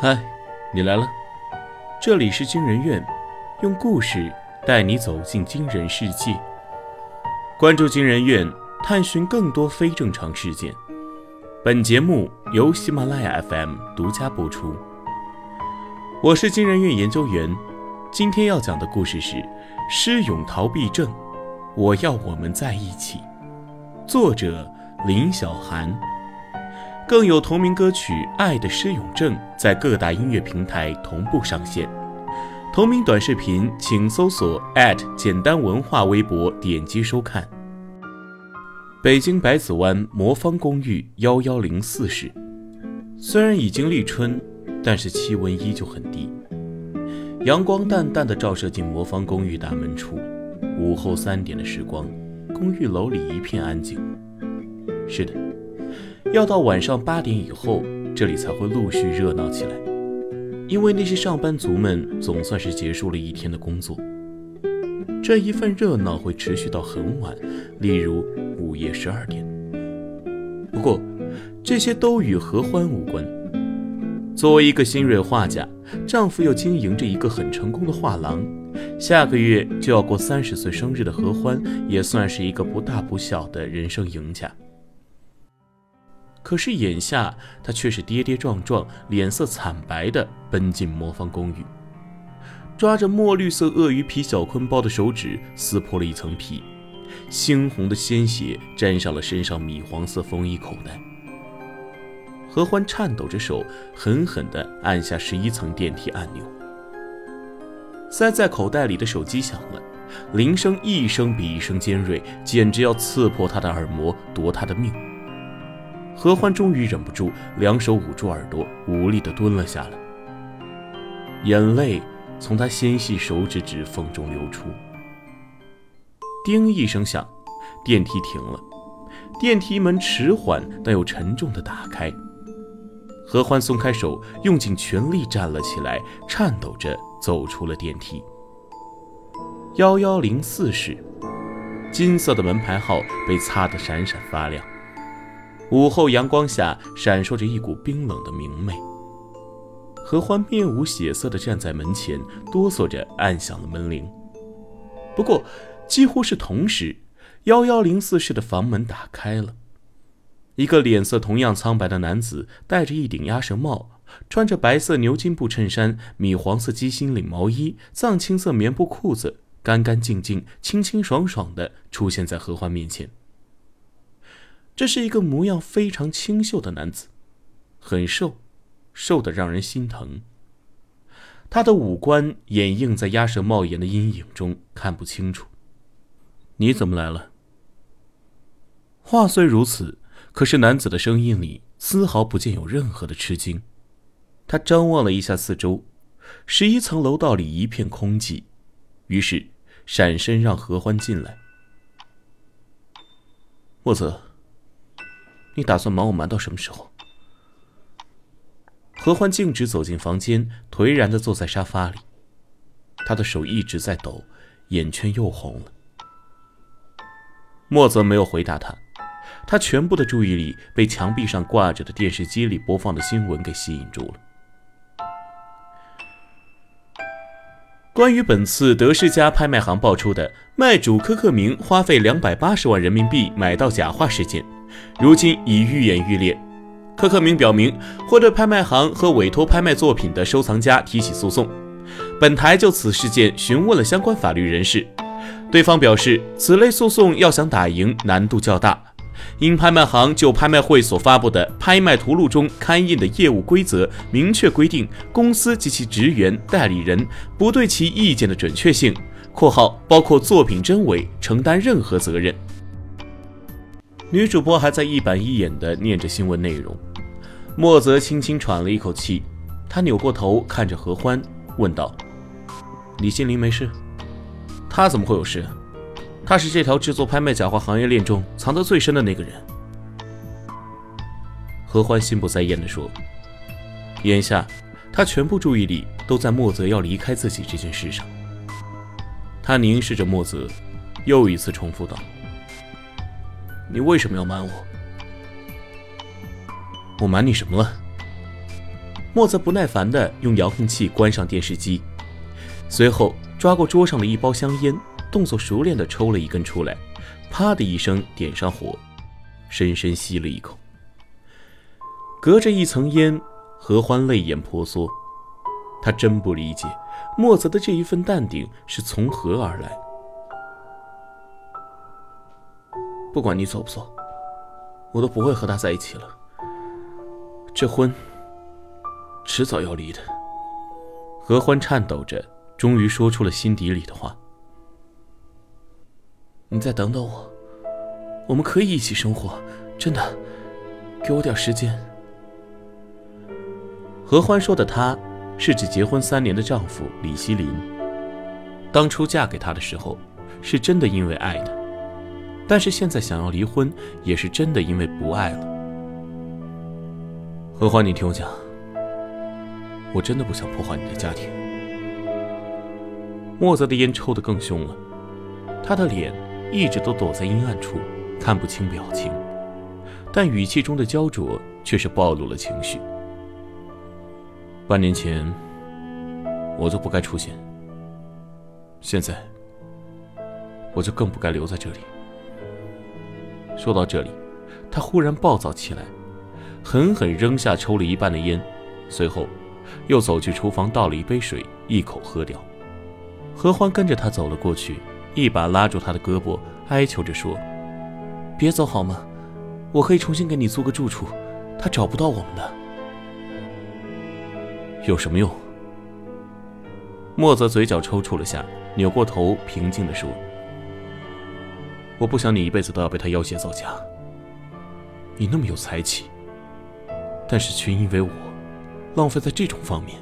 嗨，你来了。这里是惊人院，用故事带你走进惊人世界。关注惊人院，探寻更多非正常事件。本节目由喜马拉雅 FM 独家播出。我是惊人院研究员，今天要讲的故事是《施勇逃避症》，我要我们在一起。作者林小涵。更有同名歌曲《爱的施永正》在各大音乐平台同步上线。同名短视频，请搜索简单文化微博，点击收看。北京百子湾魔方公寓幺幺零四室，虽然已经立春，但是气温依旧很低。阳光淡淡的照射进魔方公寓大门处，午后三点的时光，公寓楼里一片安静。是的。要到晚上八点以后，这里才会陆续热闹起来，因为那些上班族们总算是结束了一天的工作。这一份热闹会持续到很晚，例如午夜十二点。不过，这些都与何欢无关。作为一个新锐画家，丈夫又经营着一个很成功的画廊，下个月就要过三十岁生日的何欢，也算是一个不大不小的人生赢家。可是眼下，他却是跌跌撞撞、脸色惨白地奔进魔方公寓，抓着墨绿色鳄鱼皮小坤包的手指撕破了一层皮，猩红的鲜血沾上了身上米黄色风衣口袋。何欢颤抖着手，狠狠地按下十一层电梯按钮。塞在口袋里的手机响了，铃声一声比一声尖锐，简直要刺破他的耳膜，夺他的命。何欢终于忍不住，两手捂住耳朵，无力地蹲了下来。眼泪从他纤细手指指缝中流出。叮一声响，电梯停了，电梯门迟缓但又沉重地打开。何欢松开手，用尽全力站了起来，颤抖着走出了电梯。幺幺零四室，金色的门牌号被擦得闪闪发亮。午后阳光下，闪烁着一股冰冷的明媚。何欢面无血色地站在门前，哆嗦着按响了门铃。不过，几乎是同时，幺幺零四室的房门打开了。一个脸色同样苍白的男子，戴着一顶鸭舌帽，穿着白色牛津布衬衫、米黄色鸡心领毛衣、藏青色棉布裤子，干干净净、清清爽爽地出现在何欢面前。这是一个模样非常清秀的男子，很瘦，瘦得让人心疼。他的五官掩映在鸭舌帽檐的阴影中，看不清楚。你怎么来了？话虽如此，可是男子的声音里丝毫不见有任何的吃惊。他张望了一下四周，十一层楼道里一片空寂，于是闪身让何欢进来。莫泽。你打算瞒我瞒到什么时候？何欢径直走进房间，颓然的坐在沙发里，他的手一直在抖，眼圈又红了。莫泽没有回答他，他全部的注意力被墙壁上挂着的电视机里播放的新闻给吸引住了。关于本次德世家拍卖行爆出的卖主柯克明花费两百八十万人民币买到假画事件。如今已愈演愈烈，柯克明表明会对拍卖行和委托拍卖作品的收藏家提起诉讼。本台就此事件询问了相关法律人士，对方表示，此类诉讼要想打赢难度较大，因拍卖行就拍卖会所发布的拍卖图录中刊印的业务规则明确规定，公司及其职员、代理人不对其意见的准确性（括号包括作品真伪）承担任何责任。女主播还在一板一眼地念着新闻内容，莫泽轻轻喘了一口气，他扭过头看着何欢，问道：“李心凌没事？他怎么会有事？他是这条制作拍卖假画行业链中藏得最深的那个人。”何欢心不在焉地说：“眼下，他全部注意力都在莫泽要离开自己这件事上。”他凝视着莫泽，又一次重复道。你为什么要瞒我？我瞒你什么了？莫泽不耐烦地用遥控器关上电视机，随后抓过桌上的一包香烟，动作熟练地抽了一根出来，啪的一声点上火，深深吸了一口。隔着一层烟，何欢泪眼婆娑，他真不理解莫泽的这一份淡定是从何而来。不管你走不走，我都不会和他在一起了。这婚。迟早要离的。何欢颤抖着，终于说出了心底里的话：“你再等等我，我们可以一起生活，真的，给我点时间。”何欢说的“他”，是指结婚三年的丈夫李希林。当初嫁给他的时候，是真的因为爱的，但是现在想要离婚，也是真的因为不爱了。何欢，你听我讲。我真的不想破坏你的家庭。莫泽的烟抽得更凶了，他的脸一直都躲在阴暗处，看不清表情，但语气中的焦灼却是暴露了情绪。半年前，我就不该出现，现在，我就更不该留在这里。说到这里，他忽然暴躁起来，狠狠扔下抽了一半的烟，随后。又走去厨房倒了一杯水，一口喝掉。何欢跟着他走了过去，一把拉住他的胳膊，哀求着说：“别走好吗？我可以重新给你租个住处，他找不到我们的。有什么用？”莫泽嘴角抽搐了下，扭过头，平静地说：“我不想你一辈子都要被他要挟造假。你那么有才气，但是却因为我……”浪费在这种方面。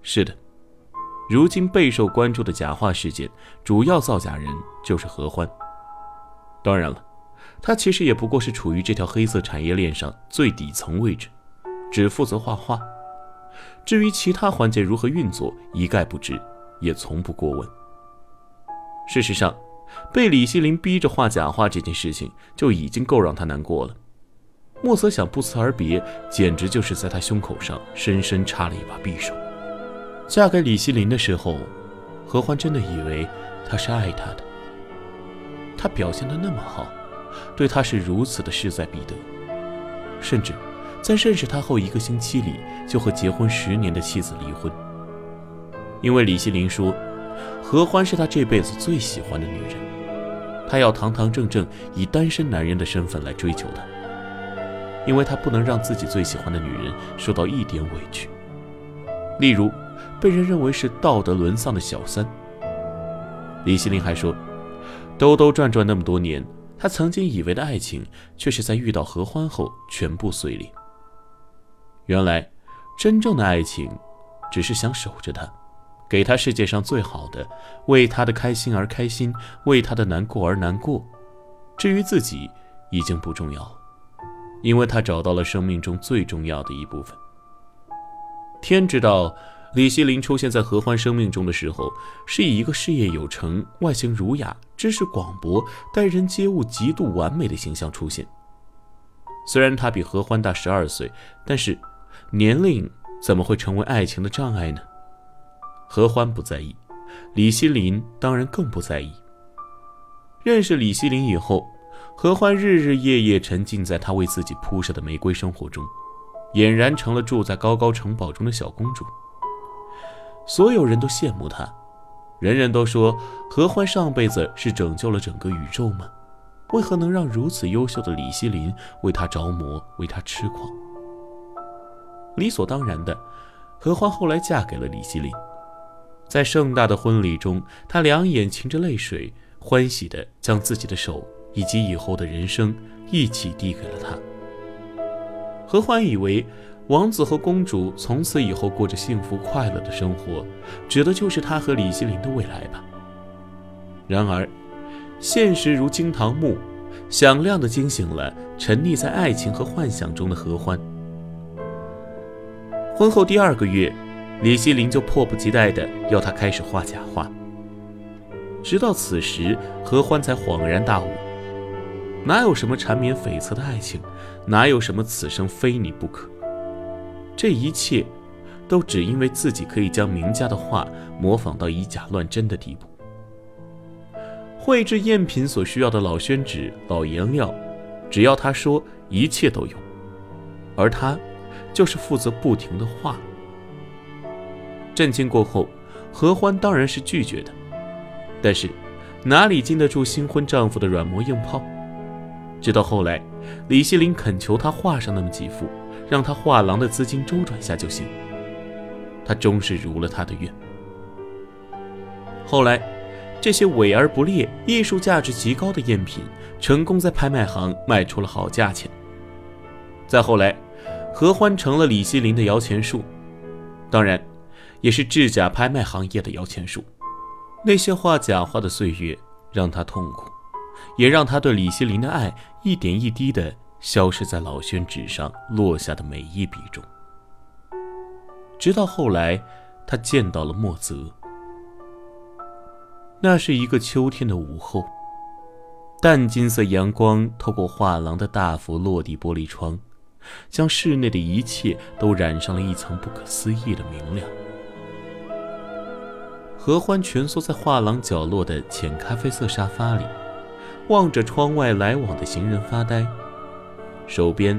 是的，如今备受关注的假话事件，主要造假人就是何欢。当然了，他其实也不过是处于这条黑色产业链上最底层位置，只负责画画。至于其他环节如何运作，一概不知，也从不过问。事实上，被李希林逼着画假画这件事情，就已经够让他难过了。莫泽想不辞而别，简直就是在他胸口上深深插了一把匕首。嫁给李希林的时候，何欢真的以为他是爱他的。他表现的那么好，对他是如此的势在必得，甚至在认识他后一个星期里就和结婚十年的妻子离婚。因为李希林说，何欢是他这辈子最喜欢的女人，他要堂堂正正以单身男人的身份来追求她。因为他不能让自己最喜欢的女人受到一点委屈，例如被人认为是道德沦丧的小三。李希林还说，兜兜转转那么多年，他曾经以为的爱情，却是在遇到何欢后全部碎裂。原来，真正的爱情，只是想守着她，给他世界上最好的，为他的开心而开心，为他的难过而难过。至于自己，已经不重要。因为他找到了生命中最重要的一部分。天知道，李希林出现在何欢生命中的时候，是以一个事业有成、外形儒雅、知识广博、待人接物极度完美的形象出现。虽然他比何欢大十二岁，但是年龄怎么会成为爱情的障碍呢？何欢不在意，李希林当然更不在意。认识李希林以后。何欢日日夜夜沉浸在他为自己铺设的玫瑰生活中，俨然成了住在高高城堡中的小公主。所有人都羡慕她，人人都说何欢上辈子是拯救了整个宇宙吗？为何能让如此优秀的李希林为他着魔，为他痴狂？理所当然的，何欢后来嫁给了李希林，在盛大的婚礼中，他两眼噙着泪水，欢喜地将自己的手。以及以后的人生一起递给了他。何欢以为王子和公主从此以后过着幸福快乐的生活，指的就是他和李希林的未来吧。然而，现实如惊堂木，响亮地惊醒了沉溺在爱情和幻想中的何欢。婚后第二个月，李希林就迫不及待地要他开始画假画。直到此时，何欢才恍然大悟。哪有什么缠绵悱恻的爱情，哪有什么此生非你不可？这一切，都只因为自己可以将名家的画模仿到以假乱真的地步。绘制赝品所需要的老宣纸、老颜料，只要他说，一切都有。而他，就是负责不停的画。震惊过后，何欢当然是拒绝的，但是，哪里经得住新婚丈夫的软磨硬泡？直到后来，李希林恳求他画上那么几幅。让他画廊的资金周转下就行。他终是如了他的愿。后来，这些伪而不劣、艺术价值极高的赝品，成功在拍卖行卖出了好价钱。再后来，何欢成了李希林的摇钱树，当然，也是制假拍卖行业的摇钱树。那些画假画的岁月，让他痛苦，也让他对李希林的爱一点一滴的。消失在老宣纸上落下的每一笔中，直到后来，他见到了莫泽。那是一个秋天的午后，淡金色阳光透过画廊的大幅落地玻璃窗，将室内的一切都染上了一层不可思议的明亮。何欢蜷缩在画廊角落的浅咖啡色沙发里，望着窗外来往的行人发呆。手边，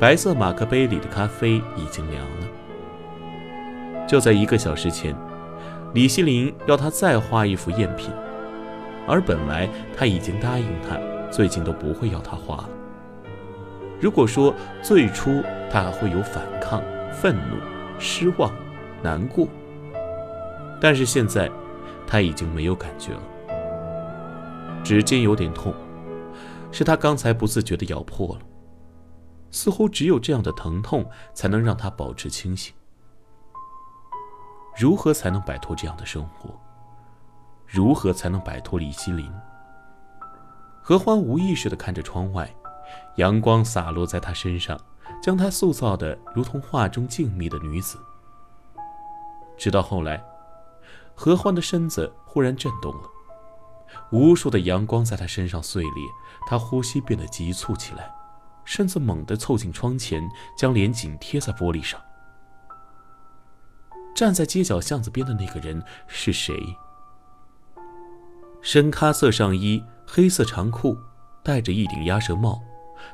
白色马克杯里的咖啡已经凉了。就在一个小时前，李希林要他再画一幅赝品，而本来他已经答应他，最近都不会要他画了。如果说最初他还会有反抗、愤怒、失望、难过，但是现在他已经没有感觉了。指尖有点痛，是他刚才不自觉的咬破了。似乎只有这样的疼痛，才能让他保持清醒。如何才能摆脱这样的生活？如何才能摆脱李希林？何欢无意识地看着窗外，阳光洒落在他身上，将他塑造的如同画中静谧的女子。直到后来，何欢的身子忽然震动了，无数的阳光在他身上碎裂，他呼吸变得急促起来。身子猛地凑近窗前，将脸紧贴在玻璃上。站在街角巷子边的那个人是谁？深咖色上衣，黑色长裤，戴着一顶鸭舌帽，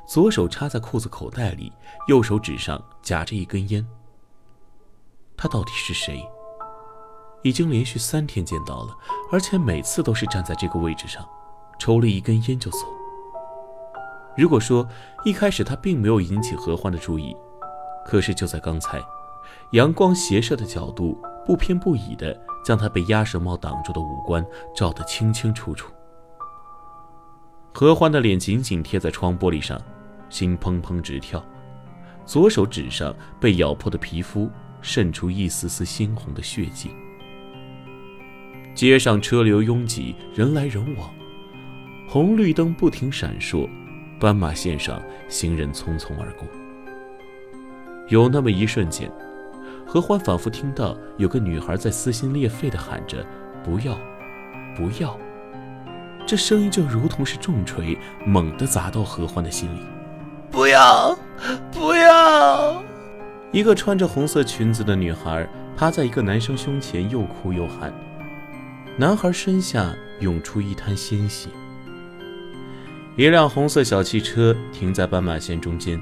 左手插在裤子口袋里，右手指上夹着一根烟。他到底是谁？已经连续三天见到了，而且每次都是站在这个位置上，抽了一根烟就走。如果说一开始他并没有引起何欢的注意，可是就在刚才，阳光斜射的角度不偏不倚的将他被鸭舌帽挡住的五官照得清清楚楚。何欢的脸紧紧贴在窗玻璃上，心砰砰直跳，左手指上被咬破的皮肤渗出一丝丝鲜红的血迹。街上车流拥挤，人来人往，红绿灯不停闪烁。斑马线上，行人匆匆而过。有那么一瞬间，何欢仿佛听到有个女孩在撕心裂肺地喊着：“不要，不要！”这声音就如同是重锤，猛地砸到何欢的心里。“不要，不要！”一个穿着红色裙子的女孩趴在一个男生胸前，又哭又喊。男孩身下涌出一滩鲜血。一辆红色小汽车停在斑马线中间，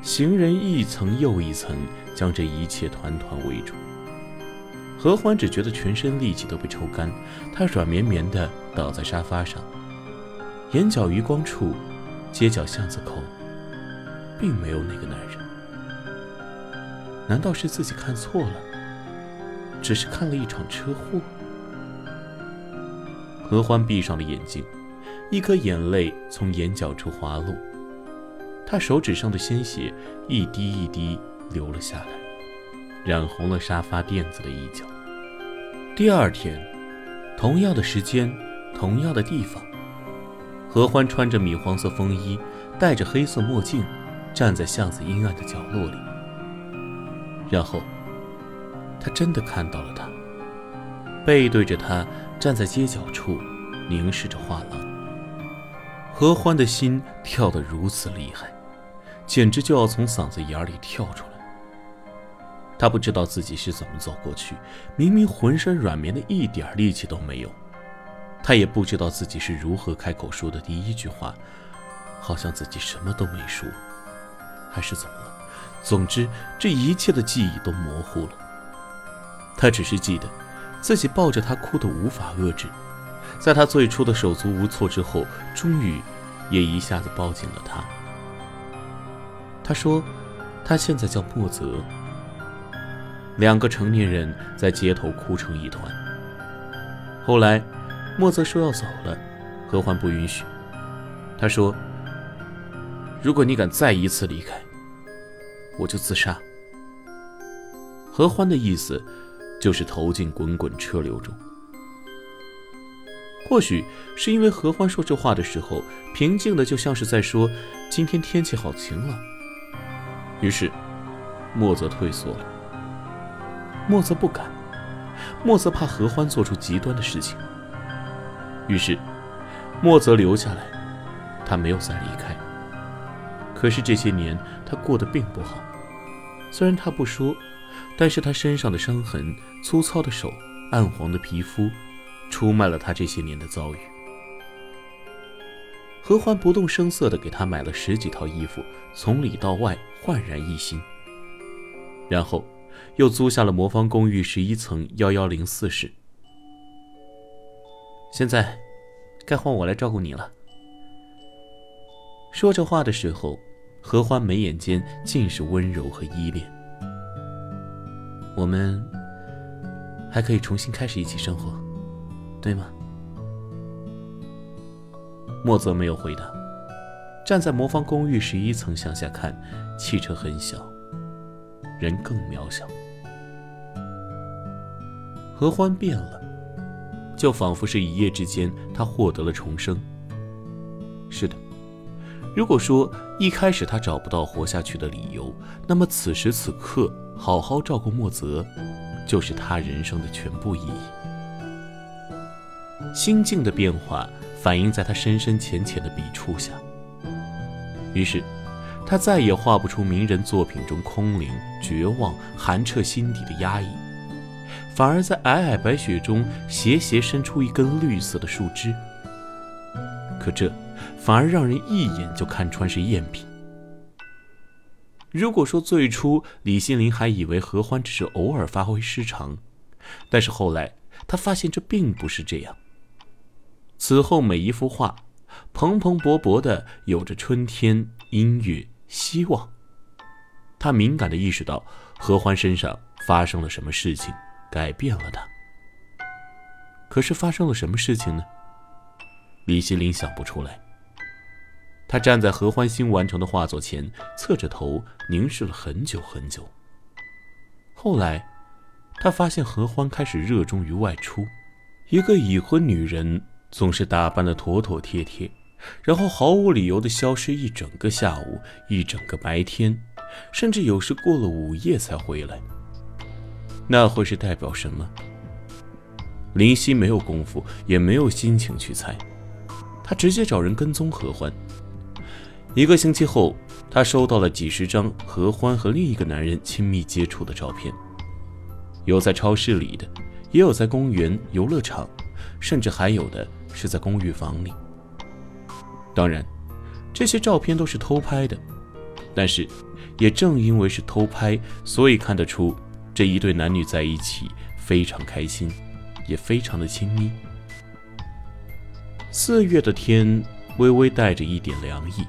行人一层又一层将这一切团团围住。何欢只觉得全身力气都被抽干，他软绵绵地倒在沙发上，眼角余光处，街角巷子口，并没有那个男人。难道是自己看错了？只是看了一场车祸？何欢闭上了眼睛。一颗眼泪从眼角处滑落，他手指上的鲜血一滴一滴流了下来，染红了沙发垫子的一角。第二天，同样的时间，同样的地方，何欢穿着米黄色风衣，戴着黑色墨镜，站在巷子阴暗的角落里。然后，他真的看到了他，背对着他站在街角处，凝视着画廊。何欢的心跳得如此厉害，简直就要从嗓子眼里跳出来。他不知道自己是怎么走过去，明明浑身软绵的一点力气都没有。他也不知道自己是如何开口说的第一句话，好像自己什么都没说，还是怎么了？总之，这一切的记忆都模糊了。他只是记得，自己抱着他哭得无法遏制，在他最初的手足无措之后，终于也一下子抱紧了他。他说，他现在叫莫泽。两个成年人在街头哭成一团。后来。莫泽说要走了，何欢不允许。他说：“如果你敢再一次离开，我就自杀。”何欢的意思就是投进滚滚车流中。或许是因为何欢说这话的时候平静的，就像是在说：“今天天气好晴朗。”于是，莫泽退缩了。莫泽不敢，莫泽怕何欢做出极端的事情。于是，莫泽留下来，他没有再离开。可是这些年他过得并不好，虽然他不说，但是他身上的伤痕、粗糙的手、暗黄的皮肤，出卖了他这些年的遭遇。何欢不动声色地给他买了十几套衣服，从里到外焕然一新。然后，又租下了魔方公寓十一层幺幺零四室。现在，该换我来照顾你了。说这话的时候，何欢眉眼间尽是温柔和依恋。我们还可以重新开始一起生活，对吗？莫泽没有回答，站在魔方公寓十一层向下看，汽车很小，人更渺小。何欢变了。就仿佛是一夜之间，他获得了重生。是的，如果说一开始他找不到活下去的理由，那么此时此刻好好照顾莫泽，就是他人生的全部意义。心境的变化反映在他深深浅浅的笔触下，于是他再也画不出名人作品中空灵、绝望、寒彻心底的压抑。反而在皑皑白雪中斜斜伸出一根绿色的树枝，可这反而让人一眼就看穿是赝品。如果说最初李心凌还以为何欢只是偶尔发挥失常，但是后来他发现这并不是这样。此后每一幅画，蓬蓬勃勃的有着春天、音乐、希望。他敏感的意识到何欢身上发生了什么事情。改变了他。可是发生了什么事情呢？李希林想不出来。他站在何欢新完成的画作前，侧着头凝视了很久很久。后来，他发现何欢开始热衷于外出。一个已婚女人总是打扮的妥妥帖帖，然后毫无理由的消失一整个下午、一整个白天，甚至有时过了午夜才回来。那会是代表什么？林夕没有功夫，也没有心情去猜，他直接找人跟踪何欢。一个星期后，他收到了几十张何欢和另一个男人亲密接触的照片，有在超市里的，也有在公园、游乐场，甚至还有的是在公寓房里。当然，这些照片都是偷拍的，但是也正因为是偷拍，所以看得出。这一对男女在一起非常开心，也非常的亲密。四月的天微微带着一点凉意，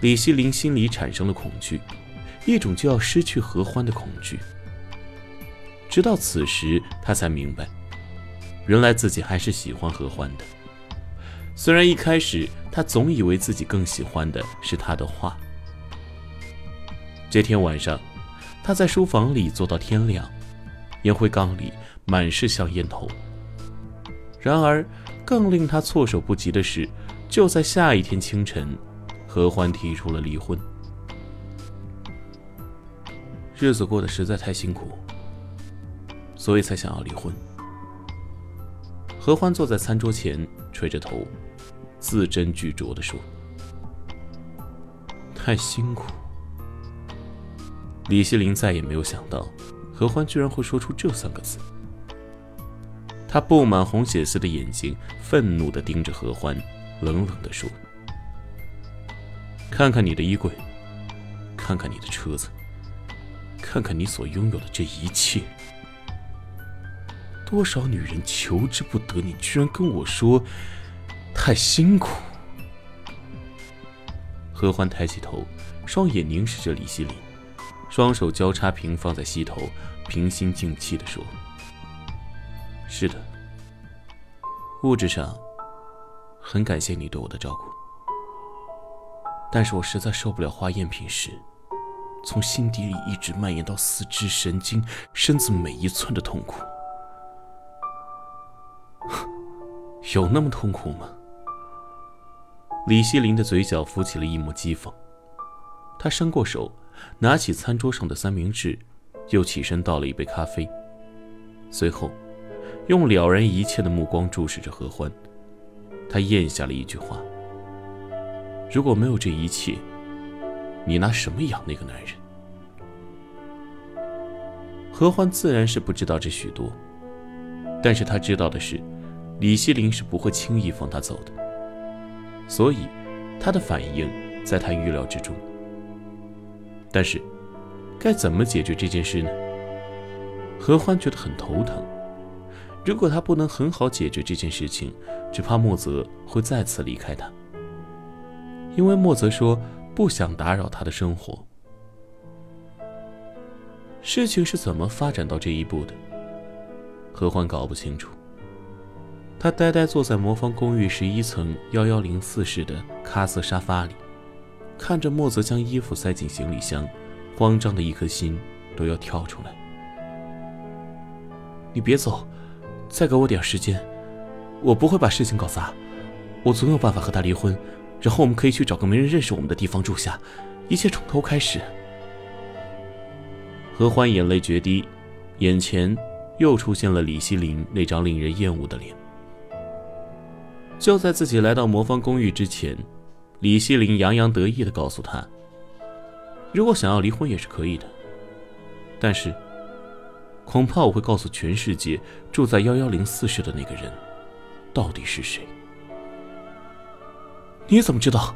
李希林心里产生了恐惧，一种就要失去合欢的恐惧。直到此时，他才明白，原来自己还是喜欢合欢的。虽然一开始他总以为自己更喜欢的是他的画。这天晚上。他在书房里坐到天亮，烟灰缸里满是香烟头。然而，更令他措手不及的是，就在下一天清晨，何欢提出了离婚。日子过得实在太辛苦，所以才想要离婚。何欢坐在餐桌前，垂着头，字斟句酌地说：“太辛苦。”李希林再也没有想到，何欢居然会说出这三个字。他布满红血丝的眼睛愤怒地盯着何欢，冷冷地说：“看看你的衣柜，看看你的车子，看看你所拥有的这一切。多少女人求之不得，你居然跟我说太辛苦。”何欢抬起头，双眼凝视着李希林，双手交叉平放在膝头，平心静气地说。是的，物质上很感谢你对我的照顾，但是我实在受不了化验品时从心底里一直蔓延到四肢、神经、身子每一寸的痛苦。有那么痛苦吗？李希林的嘴角浮起了一抹讥讽，他伸过手，拿起餐桌上的三明治，又起身倒了一杯咖啡，随后。用了然一切的目光注视着何欢，他咽下了一句话：“如果没有这一切，你拿什么养那个男人？”何欢自然是不知道这许多，但是他知道的是，李希林是不会轻易放他走的，所以他的反应在他预料之中。但是，该怎么解决这件事呢？何欢觉得很头疼。如果他不能很好解决这件事情，只怕莫泽会再次离开他。因为莫泽说不想打扰他的生活。事情是怎么发展到这一步的？何欢搞不清楚。他呆呆坐在魔方公寓十一层幺幺零四室的咖色沙发里，看着莫泽将衣服塞进行李箱，慌张的一颗心都要跳出来。你别走。再给我点时间，我不会把事情搞砸，我总有办法和他离婚，然后我们可以去找个没人认识我们的地方住下，一切从头开始。何欢眼泪决堤，眼前又出现了李希林那张令人厌恶的脸。就在自己来到魔方公寓之前，李希林洋洋得意地告诉他：“如果想要离婚也是可以的，但是……”恐怕我会告诉全世界，住在幺幺零四室的那个人，到底是谁？你怎么知道？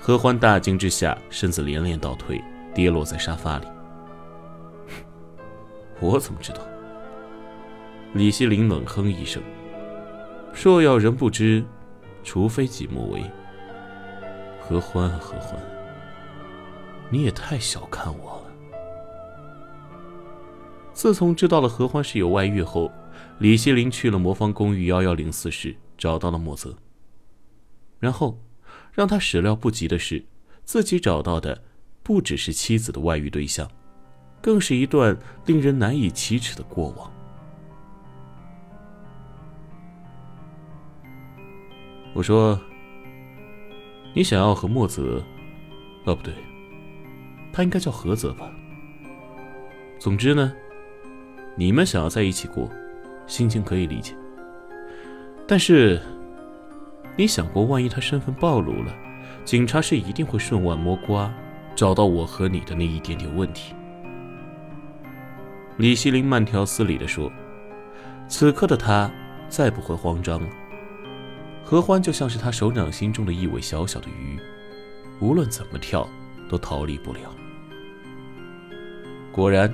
何欢大惊之下，身子连连倒退，跌落在沙发里。我怎么知道？李希林冷哼一声：“若要人不知，除非己莫为。”何欢，何欢，你也太小看我了。自从知道了何欢是有外遇后，李希林去了魔方公寓幺幺零四室，找到了莫泽。然后，让他始料不及的是，自己找到的不只是妻子的外遇对象，更是一段令人难以启齿的过往。我说：“你想要和莫泽……哦，不对，他应该叫何泽吧？总之呢。”你们想要在一起过，心情可以理解。但是，你想过，万一他身份暴露了，警察是一定会顺腕摸瓜，找到我和你的那一点点问题。李希林慢条斯理地说：“此刻的他再不会慌张了。何欢就像是他手掌心中的一尾小小的鱼，无论怎么跳，都逃离不了。”果然。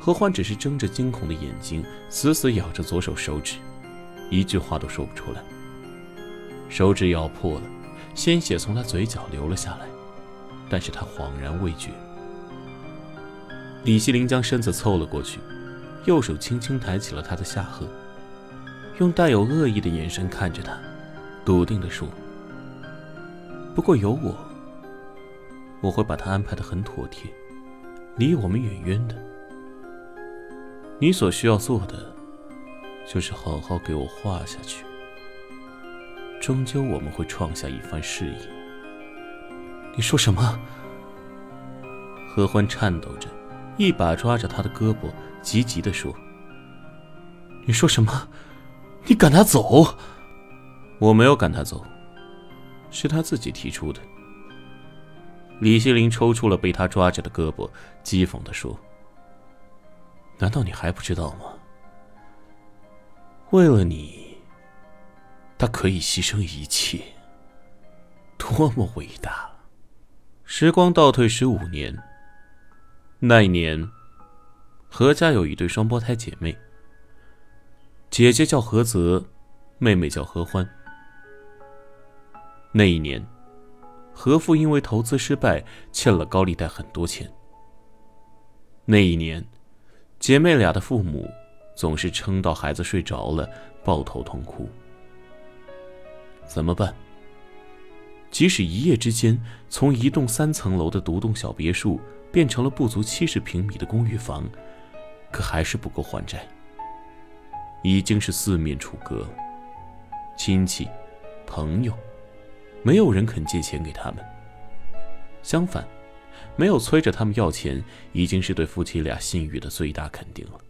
何欢只是睁着惊恐的眼睛，死死咬着左手手指，一句话都说不出来。手指咬破了，鲜血从他嘴角流了下来，但是他恍然未觉。李希林将身子凑了过去，右手轻轻抬起了他的下颌，用带有恶意的眼神看着他，笃定地说：“不过有我，我会把他安排的很妥帖，离我们远远的。”你所需要做的，就是好好给我画下去。终究我们会创下一番事业。你说什么？何欢颤抖着，一把抓着他的胳膊，急急地说：“你说什么？你赶他走？我没有赶他走，是他自己提出的。李希林抽出了被他抓着的胳膊，讥讽地说：“难道你还不知道吗？为了你，他可以牺牲一切，多么伟大！”时光倒退十五年，那一年，何家有一对双胞胎姐妹，姐姐叫何泽，妹妹叫何欢。那一年。何父因为投资失败，欠了高利贷很多钱。那一年，姐妹俩的父母总是撑到孩子睡着了，抱头痛哭。怎么办？即使一夜之间从一栋三层楼的独栋小别墅变成了不足七十平米的公寓房，可还是不够还债。已经是四面楚歌，亲戚、朋友。没有人肯借钱给他们。相反，没有催着他们要钱，已经是对夫妻俩信誉的最大肯定了。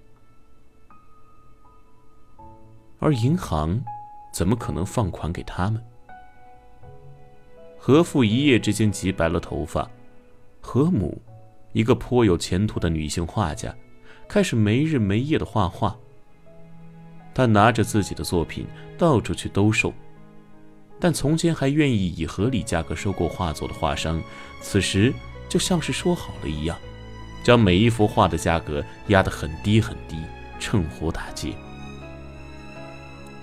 而银行怎么可能放款给他们？何父一夜之间急白了头发，何母，一个颇有前途的女性画家，开始没日没夜的画画。她拿着自己的作品到处去兜售。但从前还愿意以合理价格收购画作的画商，此时就像是说好了一样，将每一幅画的价格压得很低很低，趁火打劫。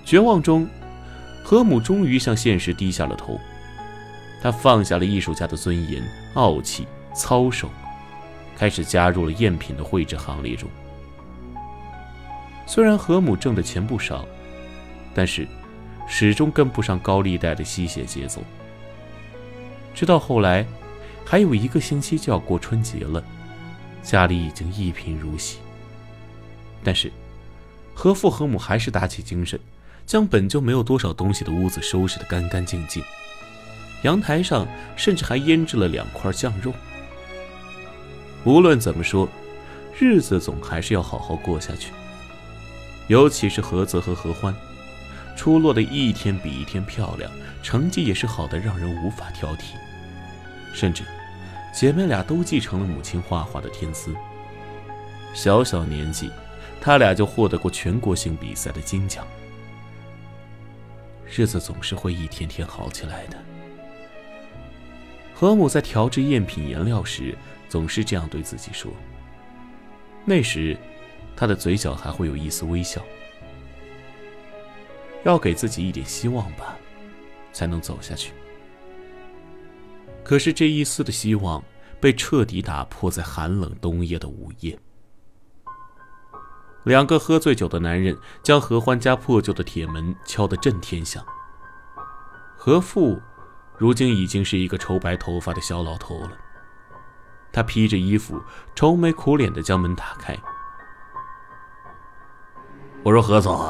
绝望中，何母终于向现实低下了头，她放下了艺术家的尊严、傲气、操守，开始加入了赝品的绘制行列中。虽然何母挣的钱不少，但是。始终跟不上高利贷的吸血节奏。直到后来，还有一个星期就要过春节了，家里已经一贫如洗。但是，何父何母还是打起精神，将本就没有多少东西的屋子收拾得干干净净。阳台上甚至还腌制了两块酱肉。无论怎么说，日子总还是要好好过下去。尤其是何泽和何欢。出落的一天比一天漂亮，成绩也是好的让人无法挑剔。甚至，姐妹俩都继承了母亲画画的天资。小小年纪，她俩就获得过全国性比赛的金奖。日子总是会一天天好起来的。何母在调制赝品颜料时，总是这样对自己说。那时，她的嘴角还会有一丝微笑。要给自己一点希望吧，才能走下去。可是这一丝的希望被彻底打破在寒冷冬夜的午夜。两个喝醉酒的男人将何欢家破旧的铁门敲得震天响。何父如今已经是一个愁白头发的小老头了。他披着衣服，愁眉苦脸的将门打开。我说何总。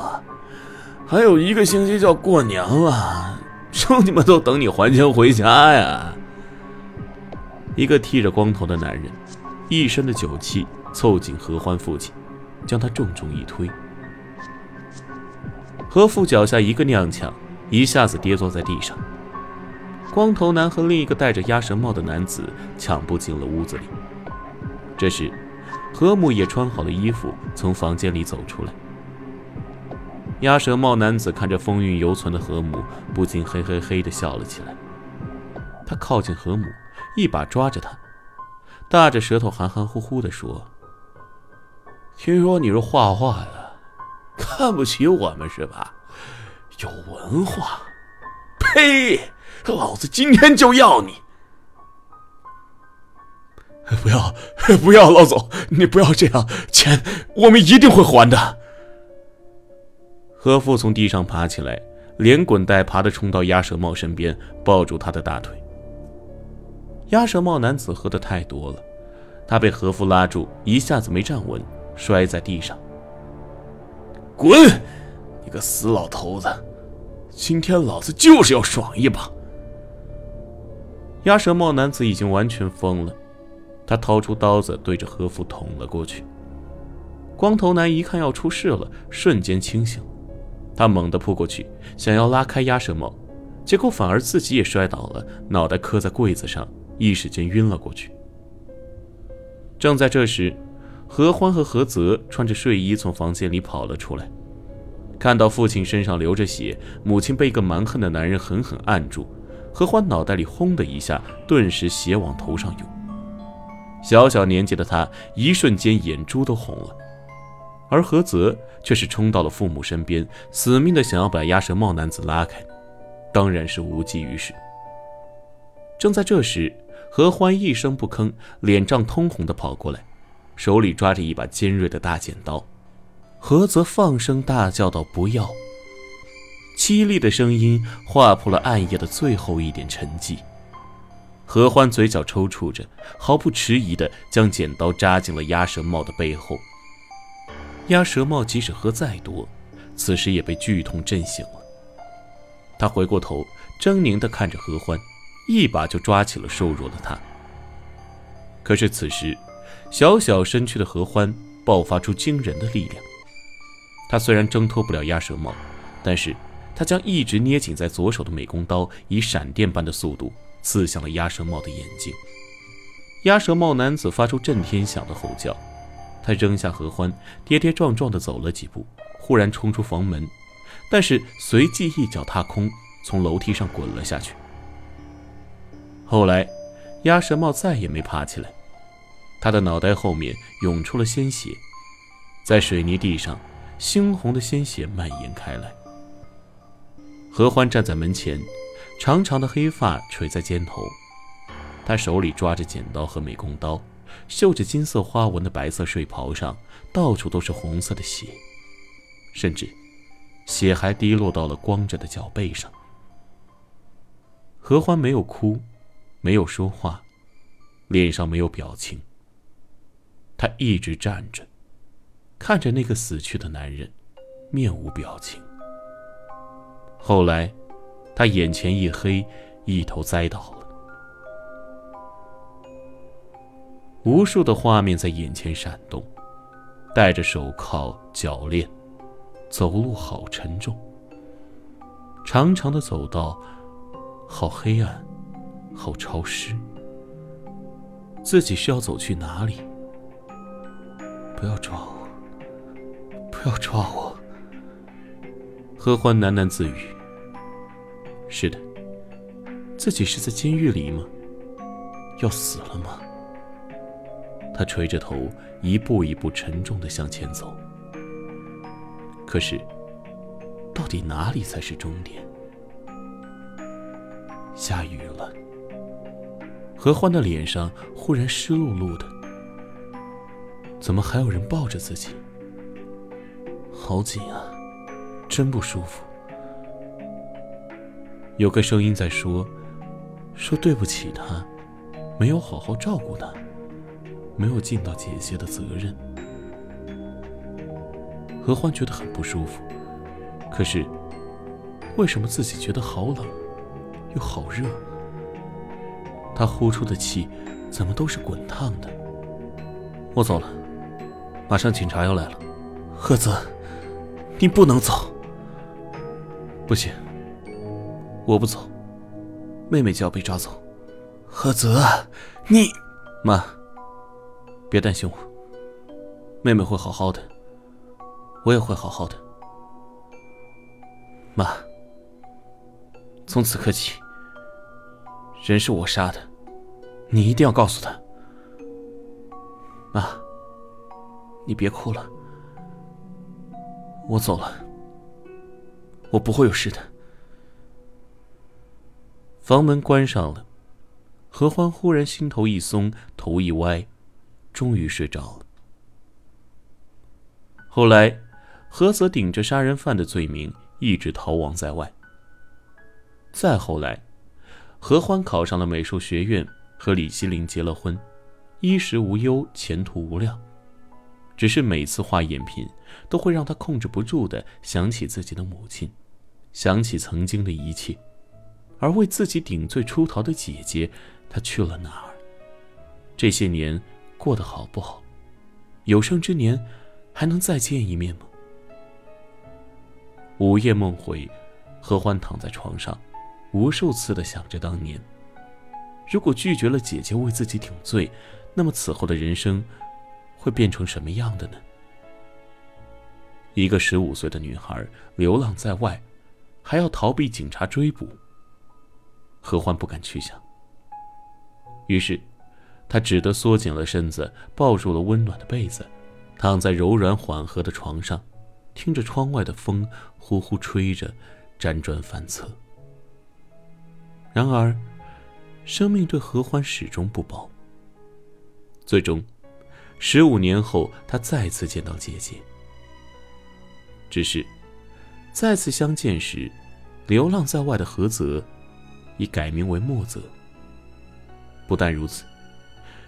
还有一个星期就要过年了，兄弟们都等你还钱回家呀！一个剃着光头的男人，一身的酒气，凑近何欢父亲，将他重重一推。何父脚下一个踉跄，一下子跌坐在地上。光头男和另一个戴着鸭舌帽的男子抢步进了屋子里。这时，何母也穿好了衣服，从房间里走出来。鸭舌帽男子看着风韵犹存的何母，不禁嘿嘿嘿地笑了起来。他靠近何母，一把抓着她，大着舌头含含糊糊地说：“听说你是画画的，看不起我们是吧？有文化？呸！老子今天就要你！不要，不要，老总，你不要这样，钱我们一定会还的。”何父从地上爬起来，连滚带爬的冲到鸭舌帽身边，抱住他的大腿。鸭舌帽男子喝的太多了，他被何父拉住，一下子没站稳，摔在地上。滚！你个死老头子！今天老子就是要爽一把！鸭舌帽男子已经完全疯了，他掏出刀子对着何福捅了过去。光头男一看要出事了，瞬间清醒。他猛地扑过去，想要拉开鸭舌帽，结果反而自己也摔倒了，脑袋磕在柜子上，一时间晕了过去。正在这时，何欢和何泽穿着睡衣从房间里跑了出来，看到父亲身上流着血，母亲被一个蛮横的男人狠狠按住，何欢脑袋里轰的一下，顿时血往头上涌。小小年纪的他，一瞬间眼珠都红了，而何泽却是冲到了父母身边，死命的想要把鸭舌帽男子拉开，当然是无济于事。正在这时，何欢一声不吭，脸涨通红的跑过来，手里抓着一把尖锐的大剪刀。何泽放声大叫道：“不要！”凄厉的声音划破了暗夜的最后一点沉寂。何欢嘴角抽搐着，毫不迟疑地将剪刀扎进了鸭舌帽的背后。鸭舌帽即使喝再多，此时也被剧痛震醒了。他回过头，狰狞地看着何欢。一把就抓起了瘦弱的他。可是此时，小小身躯的何欢爆发出惊人的力量。他虽然挣脱不了鸭舌帽，但是他将一直捏紧在左手的美工刀以闪电般的速度刺向了鸭舌帽的眼睛。鸭舌帽男子发出震天响的吼叫，他扔下何欢，跌跌撞撞地走了几步，忽然冲出房门，但是随即一脚踏空，从楼梯上滚了下去。后来，鸭舌帽再也没爬起来，他的脑袋后面涌出了鲜血，在水泥地上，猩红的鲜血蔓延开来。何欢站在门前，长长的黑发垂在肩头，他手里抓着剪刀和美工刀，绣着金色花纹的白色睡袍上到处都是红色的血，甚至血还滴落到了光着的脚背上。何欢没有哭。没有说话，脸上没有表情。他一直站着，看着那个死去的男人，面无表情。后来，他眼前一黑，一头栽倒了。无数的画面在眼前闪动，戴着手铐、脚链，走路好沉重。长长的走道，好黑暗。好潮湿，自己是要走去哪里？不要抓我！不要抓我！何欢喃喃自语：“是的，自己是在监狱里吗？要死了吗？”他垂着头，一步一步沉重的向前走。可是，到底哪里才是终点？下雨了。何欢的脸上忽然湿漉漉的，怎么还有人抱着自己？好紧啊，真不舒服。有个声音在说：“说对不起他，没有好好照顾他，没有尽到姐姐的责任。”何欢觉得很不舒服，可是为什么自己觉得好冷，又好热？他呼出的气，怎么都是滚烫的。我走了，马上警察要来了。贺泽，你不能走。不行，我不走，妹妹就要被抓走。贺泽，你妈，别担心我，妹妹会好好的，我也会好好的。妈，从此刻起。人是我杀的，你一定要告诉他。妈，你别哭了，我走了，我不会有事的。房门关上了，何欢忽然心头一松，头一歪，终于睡着了。后来，何泽顶着杀人犯的罪名，一直逃亡在外。再后来。何欢考上了美术学院，和李希林结了婚，衣食无忧，前途无量。只是每次画眼皮，都会让他控制不住的想起自己的母亲，想起曾经的一切，而为自己顶罪出逃的姐姐，她去了哪儿？这些年过得好不好？有生之年还能再见一面吗？午夜梦回，何欢躺在床上。无数次的想着当年，如果拒绝了姐姐为自己顶罪，那么此后的人生会变成什么样的呢？一个十五岁的女孩流浪在外，还要逃避警察追捕。何欢不敢去想，于是，他只得缩紧了身子，抱住了温暖的被子，躺在柔软缓和的床上，听着窗外的风呼呼吹着，辗转反侧。然而，生命对何欢始终不薄。最终，十五年后，他再次见到姐姐。只是，再次相见时，流浪在外的何泽已改名为墨泽。不但如此，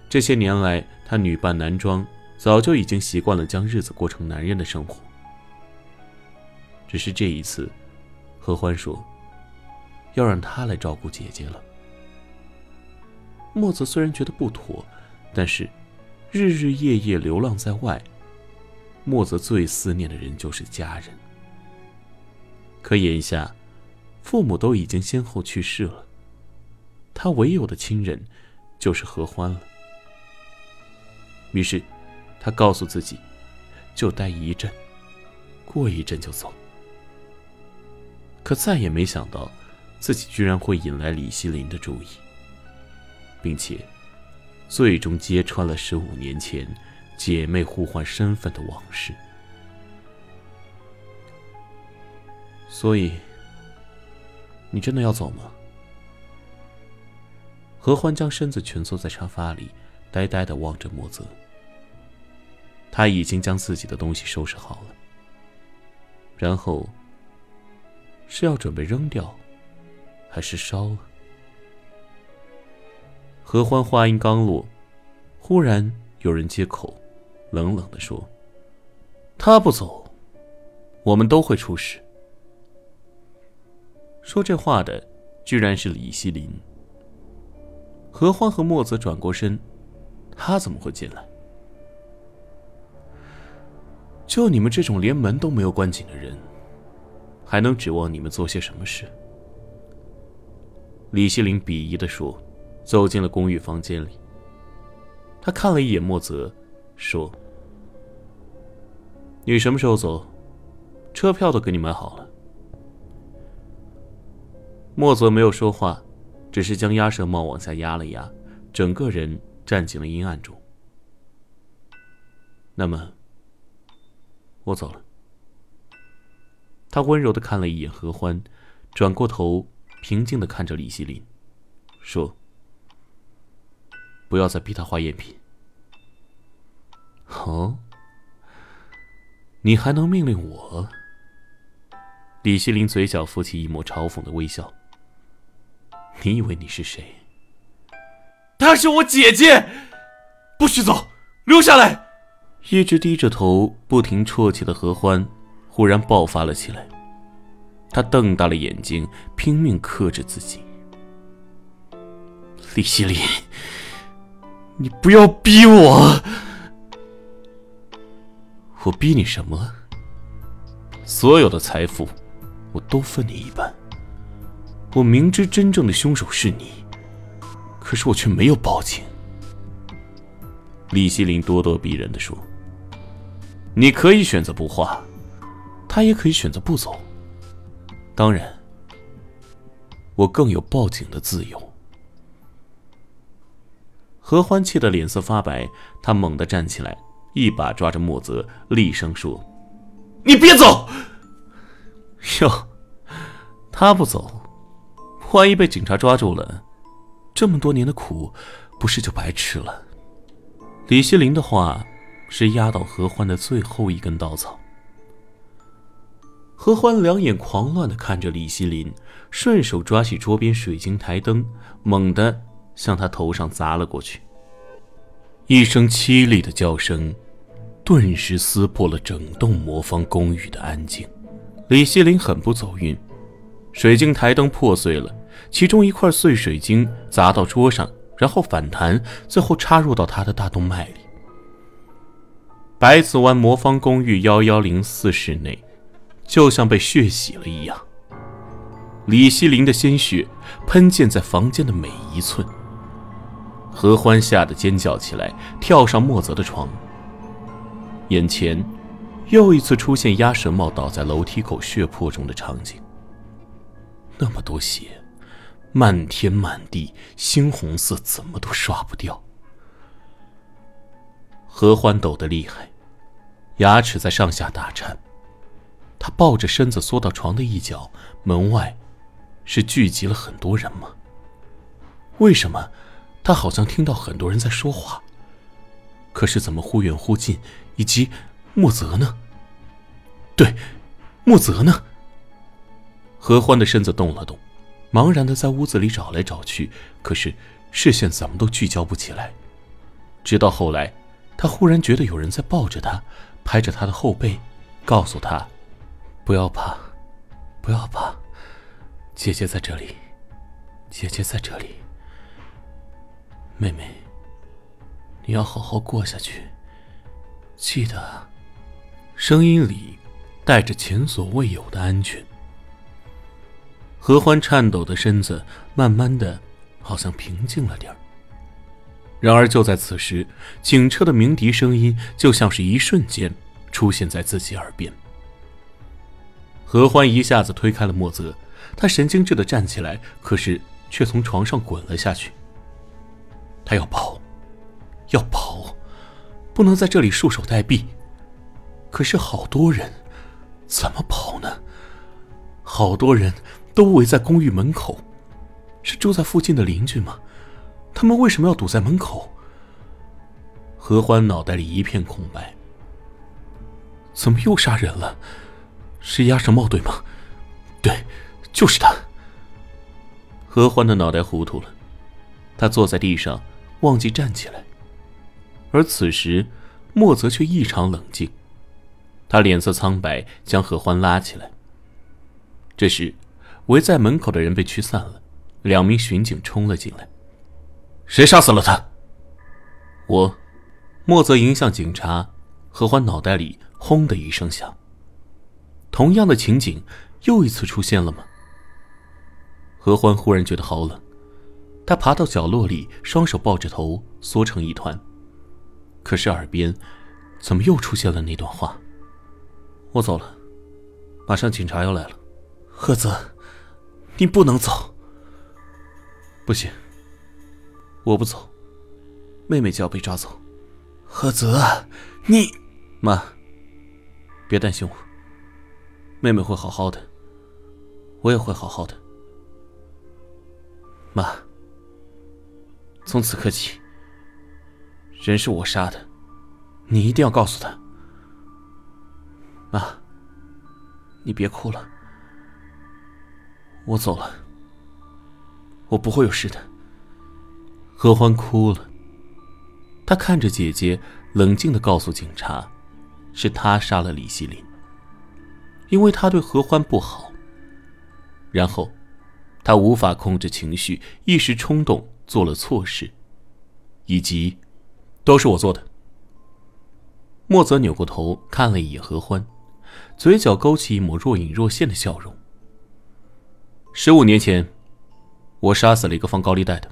这些年来，他女扮男装，早就已经习惯了将日子过成男人的生活。只是这一次，何欢说，要让他来照顾姐姐了。墨泽虽然觉得不妥，但是日日夜夜流浪在外，墨泽最思念的人就是家人。可眼下，父母都已经先后去世了，他唯有的亲人就是何欢了。于是，他告诉自己，就待一阵，过一阵就走。可再也没想到，自己居然会引来李希林的注意。并且，最终揭穿了十五年前姐妹互换身份的往事。所以，你真的要走吗？何欢将身子蜷缩在沙发里，呆呆的望着莫泽。他已经将自己的东西收拾好了，然后是要准备扔掉，还是烧了？何欢话音刚落，忽然有人接口，冷冷的说：“他不走，我们都会出事。”说这话的居然是李希林。何欢和墨子转过身，他怎么会进来？就你们这种连门都没有关紧的人，还能指望你们做些什么事？李希林鄙夷的说。走进了公寓房间里，他看了一眼莫泽，说：“你什么时候走？车票都给你买好了。”莫泽没有说话，只是将鸭舌帽往下压了压，整个人站进了阴暗中。那么，我走了。他温柔的看了一眼何欢，转过头，平静的看着李希林，说。不要再逼他画赝品。哦，你还能命令我？李希林嘴角浮起一抹嘲讽的微笑。你以为你是谁？她是我姐姐，不许走，留下来！一直低着头不停啜泣的何欢，忽然爆发了起来。他瞪大了眼睛，拼命克制自己。李希林。你不要逼我！我逼你什么了？所有的财富，我都分你一半。我明知真正的凶手是你，可是我却没有报警。李希林咄咄逼人的说：“你可以选择不画，他也可以选择不走。当然，我更有报警的自由。”何欢气得脸色发白，他猛地站起来，一把抓着莫泽，厉声说：“你别走！哟，他不走，万一被警察抓住了，这么多年的苦，不是就白吃了？”李希林的话是压倒何欢的最后一根稻草。何欢两眼狂乱的看着李希林，顺手抓起桌边水晶台灯，猛地。向他头上砸了过去，一声凄厉的叫声，顿时撕破了整栋魔方公寓的安静。李希林很不走运，水晶台灯破碎了，其中一块碎水晶砸到桌上，然后反弹，最后插入到他的大动脉里。百子湾魔方公寓幺幺零四室内，就像被血洗了一样，李希林的鲜血喷溅在房间的每一寸。何欢吓得尖叫起来，跳上莫泽的床。眼前又一次出现鸭舌帽倒在楼梯口血泊中的场景。那么多血，漫天满地，猩红色怎么都刷不掉。何欢抖得厉害，牙齿在上下打颤。他抱着身子缩到床的一角，门外是聚集了很多人吗？为什么他好像听到很多人在说话？可是怎么忽远忽近？以及莫泽呢？对，莫泽呢？何欢的身子动了动，茫然的在屋子里找来找去，可是视线怎么都聚焦不起来。直到后来，他忽然觉得有人在抱着他，拍着他的后背，告诉他。不要怕，不要怕，姐姐在这里，姐姐在这里。妹妹，你要好好过下去，记得。声音里带着前所未有的安全。何欢颤抖的身子慢慢的，好像平静了点然而就在此时，警车的鸣笛声音就像是一瞬间出现在自己耳边。何欢一下子推开了莫泽，他神经质的站起来，可是却从床上滚了下去。他要跑，要跑，不能在这里束手待毙。可是好多人，怎么跑呢？好多人都围在公寓门口，是住在附近的邻居吗？他们为什么要堵在门口？何欢脑袋里一片空白。怎么又杀人了？是鸭舌帽对吗？对，就是他。何欢的脑袋糊涂了，他坐在地上，忘记站起来。而此时，莫泽却异常冷静，他脸色苍白，将何欢拉起来。这时，围在门口的人被驱散了，两名巡警冲了进来。谁杀死了他？我。莫泽迎向警察，何欢脑袋里轰的一声响。同样的情景又一次出现了吗？何欢忽然觉得好冷，他爬到角落里，双手抱着头，缩成一团。可是耳边怎么又出现了那段话？我走了，马上警察要来了。贺泽，你不能走。不行，我不走，妹妹就要被抓走。贺泽，你妈，别担心我。妹妹会好好的，我也会好好的。妈，从此刻起，人是我杀的，你一定要告诉他。妈，你别哭了，我走了，我不会有事的。何欢哭了，他看着姐姐，冷静的告诉警察，是他杀了李希林。因为他对何欢不好，然后他无法控制情绪，一时冲动做了错事，以及都是我做的。莫泽扭过头看了一眼何欢，嘴角勾起一抹若隐若现的笑容。十五年前，我杀死了一个放高利贷的，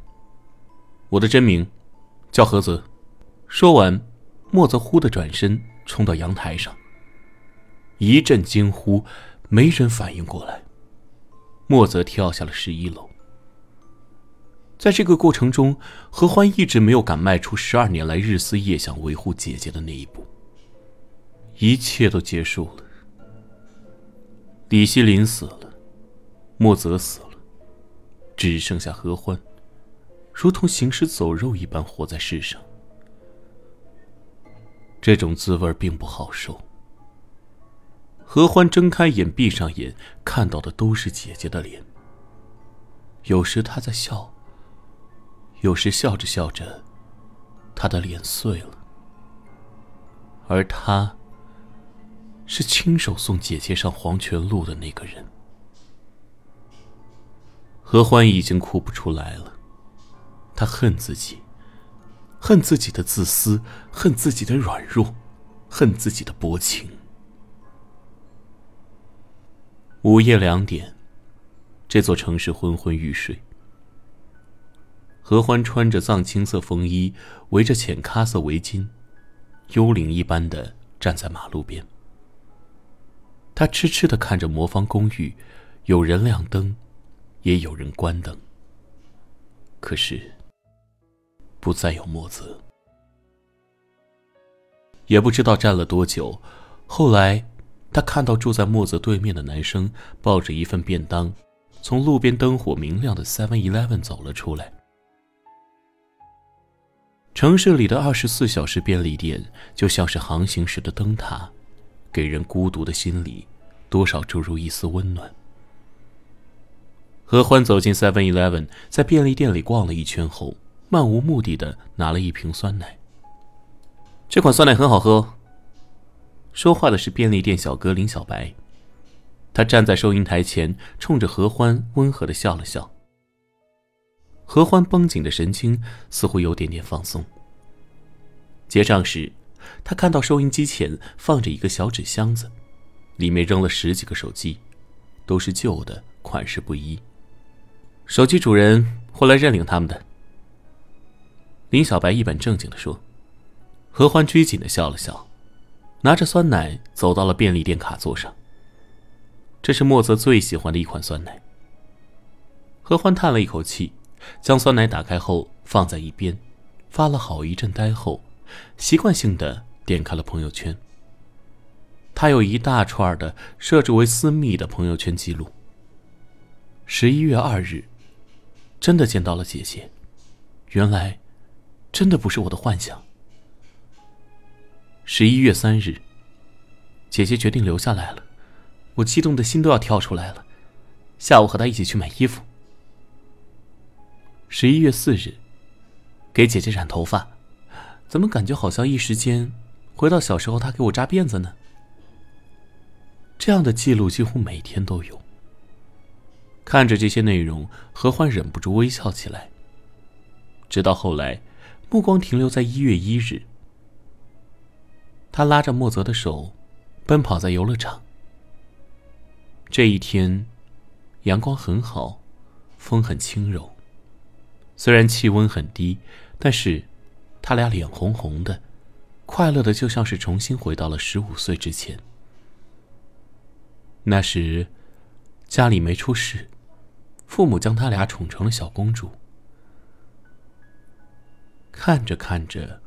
我的真名叫何泽。说完，莫泽忽的转身冲到阳台上。一阵惊呼，没人反应过来。莫泽跳下了十一楼。在这个过程中，何欢一直没有敢迈出十二年来日思夜想维护姐姐的那一步。一切都结束了。李希林死了，莫泽死了，只剩下何欢，如同行尸走肉一般活在世上。这种滋味并不好受。何欢睁开眼，闭上眼，看到的都是姐姐的脸。有时她在笑，有时笑着笑着，他的脸碎了。而他，是亲手送姐姐上黄泉路的那个人。何欢已经哭不出来了，他恨自己，恨自己的自私，恨自己的软弱，恨自己的薄情。午夜两点，这座城市昏昏欲睡。何欢穿着藏青色风衣，围着浅咖色围巾，幽灵一般的站在马路边。他痴痴的看着魔方公寓，有人亮灯，也有人关灯。可是，不再有墨子。也不知道站了多久，后来，他看到住在墨子对面的男生抱着一份便当，从路边灯火明亮的 Seven Eleven 走了出来。城市里的二十四小时便利店就像是航行时的灯塔，给人孤独的心里多少注入一丝温暖。何欢走进 Seven Eleven，在便利店里逛了一圈后，漫无目的的拿了一瓶酸奶。这款酸奶很好喝。说话的是便利店小哥林小白，他站在收银台前，冲着何欢温和的笑了笑。何欢绷紧的神经似乎有点点放松。结账时，他看到收银机前放着一个小纸箱子，里面扔了十几个手机，都是旧的，款式不一。手机主人会来认领他们的。林小白一本正经的说。何欢拘谨的笑了笑，拿着酸奶走到了便利店卡座上。这是莫泽最喜欢的一款酸奶。何欢叹了一口气。将酸奶打开后放在一边，发了好一阵呆后，习惯性的点开了朋友圈。他有一大串的设置为私密的朋友圈记录。十一月二日，真的见到了姐姐，原来，真的不是我的幻想。十一月三日，姐姐决定留下来了，我激动的心都要跳出来了。下午和她一起去买衣服。十一月四日，给姐姐染头发，怎么感觉好像一时间回到小时候她给我扎辫子呢？这样的记录几乎每天都有。看着这些内容，何欢忍不住微笑起来。直到后来，目光停留在一月一日，他拉着莫泽的手，奔跑在游乐场。这一天，阳光很好，风很轻柔。虽然气温很低，但是，他俩脸红红的，快乐的就像是重新回到了十五岁之前。那时，家里没出事，父母将他俩宠成了小公主。看着看着，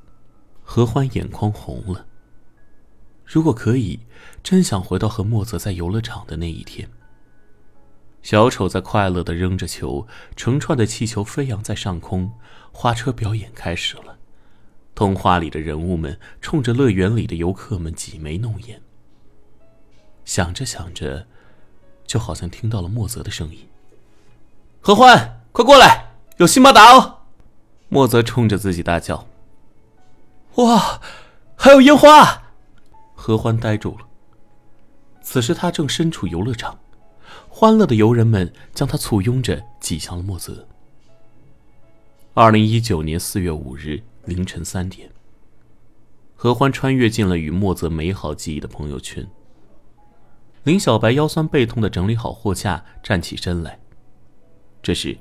何欢眼眶红了。如果可以，真想回到和莫泽在游乐场的那一天。小丑在快乐的扔着球，成串的气球飞扬在上空，花车表演开始了。童话里的人物们冲着乐园里的游客们挤眉弄眼。想着想着，就好像听到了莫泽的声音：“何欢，快过来，有辛巴达哦！”莫泽冲着自己大叫：“哇，还有烟花！”何欢呆住了。此时他正身处游乐场。欢乐的游人们将他簇拥着挤向了莫泽。二零一九年四月五日凌晨三点，何欢穿越进了与莫泽美好记忆的朋友圈。林小白腰酸背痛的整理好货架，站起身来。这时，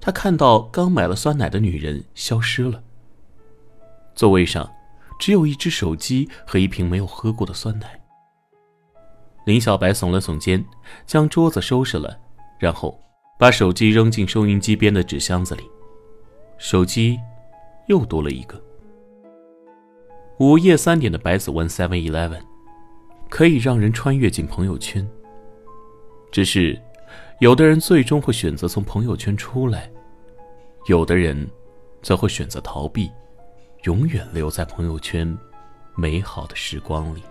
他看到刚买了酸奶的女人消失了。座位上，只有一只手机和一瓶没有喝过的酸奶。林小白耸了耸肩，将桌子收拾了，然后把手机扔进收音机边的纸箱子里。手机又多了一个。午夜三点的百子湾 Seven Eleven，可以让人穿越进朋友圈。只是，有的人最终会选择从朋友圈出来，有的人则会选择逃避，永远留在朋友圈美好的时光里。